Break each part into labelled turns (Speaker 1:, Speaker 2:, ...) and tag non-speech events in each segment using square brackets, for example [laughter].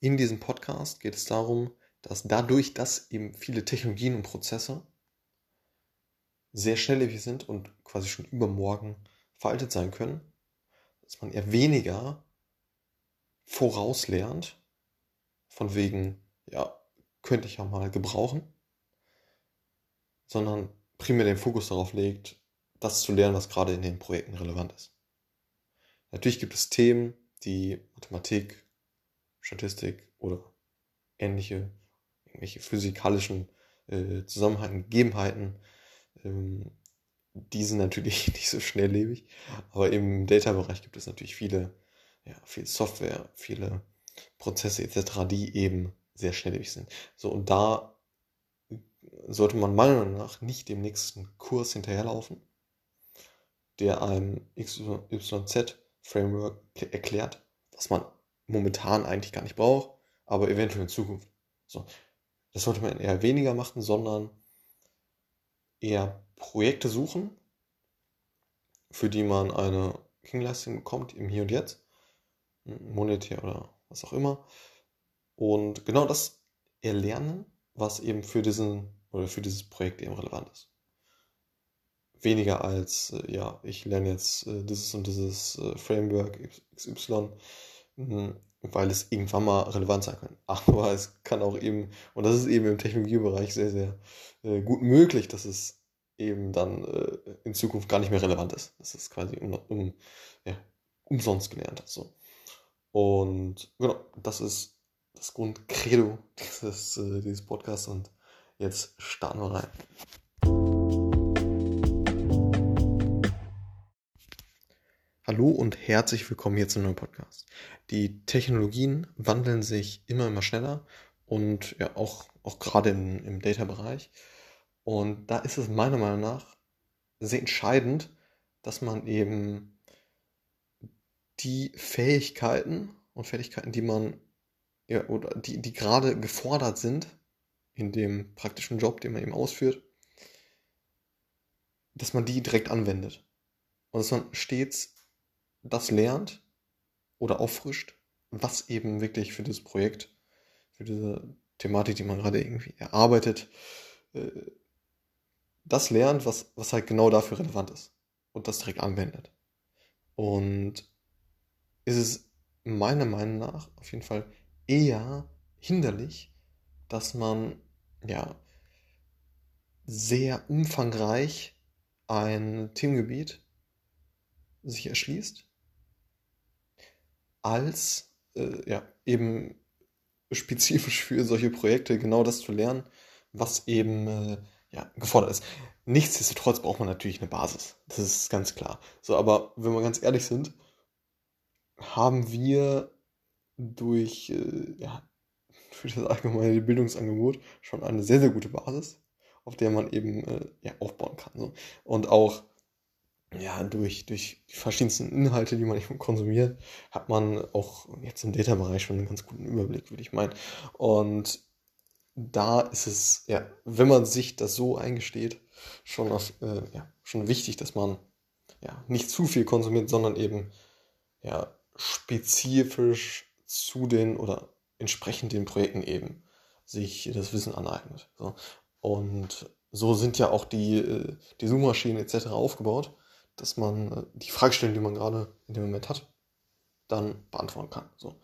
Speaker 1: In diesem Podcast geht es darum, dass dadurch, dass eben viele Technologien und Prozesse sehr schnelllebig sind und quasi schon übermorgen veraltet sein können, dass man eher weniger vorauslernt, von wegen, ja, könnte ich ja mal gebrauchen, sondern primär den Fokus darauf legt, das zu lernen, was gerade in den Projekten relevant ist. Natürlich gibt es Themen, die Mathematik, Statistik oder ähnliche, irgendwelche physikalischen äh, Zusammenhänge, Gegebenheiten, ähm, die sind natürlich [laughs] nicht so schnelllebig, aber im Data-Bereich gibt es natürlich viele, ja, viel Software, viele Prozesse etc., die eben sehr schnelllebig sind. So, und da sollte man meiner Meinung nach nicht dem nächsten Kurs hinterherlaufen, der einem XYZ-Framework erklärt, was man momentan eigentlich gar nicht braucht, aber eventuell in Zukunft. So, das sollte man eher weniger machen, sondern eher Projekte suchen, für die man eine Gegenleistung bekommt im Hier und Jetzt, monetär oder was auch immer. Und genau das erlernen, was eben für diesen oder für dieses Projekt eben relevant ist. Weniger als, äh, ja, ich lerne jetzt äh, dieses und dieses äh, Framework XY, weil es irgendwann mal relevant sein kann. [laughs] Aber es kann auch eben, und das ist eben im Technologiebereich sehr, sehr äh, gut möglich, dass es eben dann äh, in Zukunft gar nicht mehr relevant ist. Das ist quasi um, um, ja, umsonst gelernt. So. Und genau, das ist das Grundcredo [laughs] dieses, äh, dieses Podcasts und jetzt starten wir rein. Hallo und herzlich willkommen hier zum neuen Podcast. Die Technologien wandeln sich immer, immer schneller und ja auch, auch gerade im, im Data-Bereich. Und da ist es meiner Meinung nach sehr entscheidend, dass man eben die Fähigkeiten und Fertigkeiten, die man ja, oder die, die gerade gefordert sind in dem praktischen Job, den man eben ausführt, dass man die direkt anwendet. Und dass man stets das lernt oder auffrischt, was eben wirklich für das Projekt, für diese Thematik, die man gerade irgendwie erarbeitet, äh, das lernt, was, was halt genau dafür relevant ist und das direkt anwendet. Und ist es meiner Meinung nach auf jeden Fall eher hinderlich, dass man ja sehr umfangreich ein Themengebiet sich erschließt, als äh, ja eben spezifisch für solche Projekte genau das zu lernen, was eben äh, ja, gefordert ist. Nichtsdestotrotz braucht man natürlich eine Basis. Das ist ganz klar. So, aber wenn wir ganz ehrlich sind, haben wir durch, äh, ja, für das allgemeine Bildungsangebot schon eine sehr, sehr gute Basis, auf der man eben äh, ja, aufbauen kann. So. Und auch ja, durch, durch die verschiedensten Inhalte, die man konsumiert, hat man auch jetzt im Data-Bereich schon einen ganz guten Überblick, würde ich meinen. Und da ist es, ja, wenn man sich das so eingesteht, schon, auf, äh, ja, schon wichtig, dass man ja, nicht zu viel konsumiert, sondern eben ja, spezifisch zu den oder entsprechend den Projekten eben sich das Wissen aneignet. So. Und so sind ja auch die, äh, die Suchmaschinen etc. aufgebaut, dass man äh, die Fragestellung, die man gerade in dem Moment hat, dann beantworten kann. So.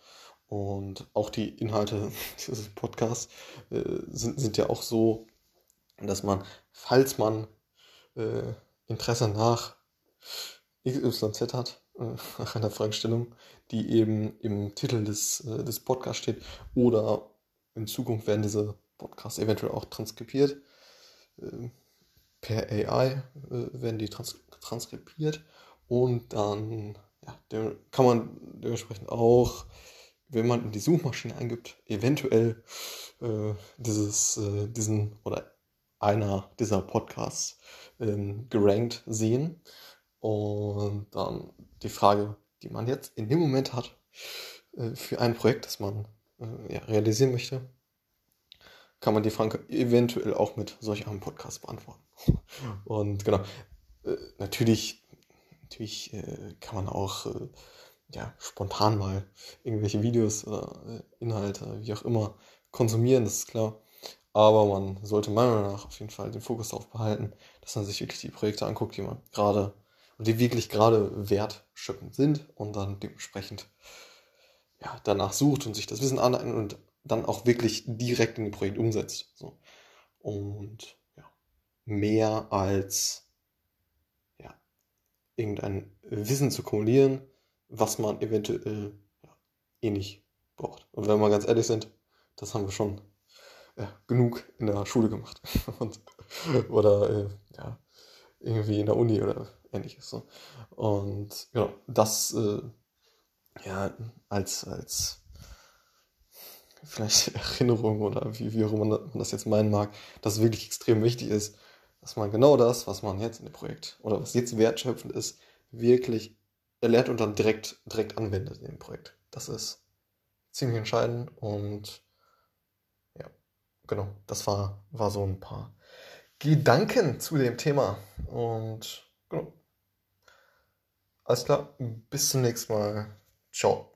Speaker 1: Und auch die Inhalte [laughs] dieses Podcasts äh, sind, sind ja auch so, dass man, falls man äh, Interesse nach XYZ hat, äh, [laughs] nach einer Fragestellung, die eben im Titel des, äh, des Podcasts steht, oder in Zukunft werden diese Podcasts eventuell auch transkribiert. Per AI äh, werden die trans transkribiert und dann ja, kann man dementsprechend auch wenn man in die Suchmaschine eingibt, eventuell äh, dieses, äh, diesen oder einer dieser Podcasts ähm, gerankt sehen. Und dann die Frage, die man jetzt in dem Moment hat, äh, für ein Projekt, das man äh, ja, realisieren möchte, kann man die Frage eventuell auch mit solch einem Podcast beantworten. Und genau, äh, natürlich, natürlich äh, kann man auch ja, spontan mal irgendwelche Videos oder äh, Inhalte, wie auch immer, konsumieren, das ist klar. Aber man sollte meiner Meinung nach auf jeden Fall den Fokus darauf behalten, dass man sich wirklich die Projekte anguckt, die man gerade und die wirklich gerade wertschöpfend sind und dann dementsprechend ja, danach sucht und sich das Wissen aneignet und dann auch wirklich direkt in ein Projekt umsetzt. So. Und mehr als ja, irgendein Wissen zu kumulieren, was man eventuell ja, eh nicht braucht. Und wenn wir ganz ehrlich sind, das haben wir schon ja, genug in der Schule gemacht. [laughs] und, oder äh, ja, irgendwie in der Uni oder ähnliches. So. Und genau, das äh, ja als, als vielleicht [laughs] Erinnerung oder wie, wie auch immer man das jetzt meinen mag, dass es wirklich extrem wichtig ist, dass man genau das, was man jetzt in dem Projekt oder was jetzt wertschöpfend ist, wirklich erlernt und dann direkt, direkt anwendet in dem Projekt. Das ist ziemlich entscheidend und ja, genau, das war, war so ein paar Gedanken zu dem Thema und genau. Alles klar, bis zum nächsten Mal. Ciao.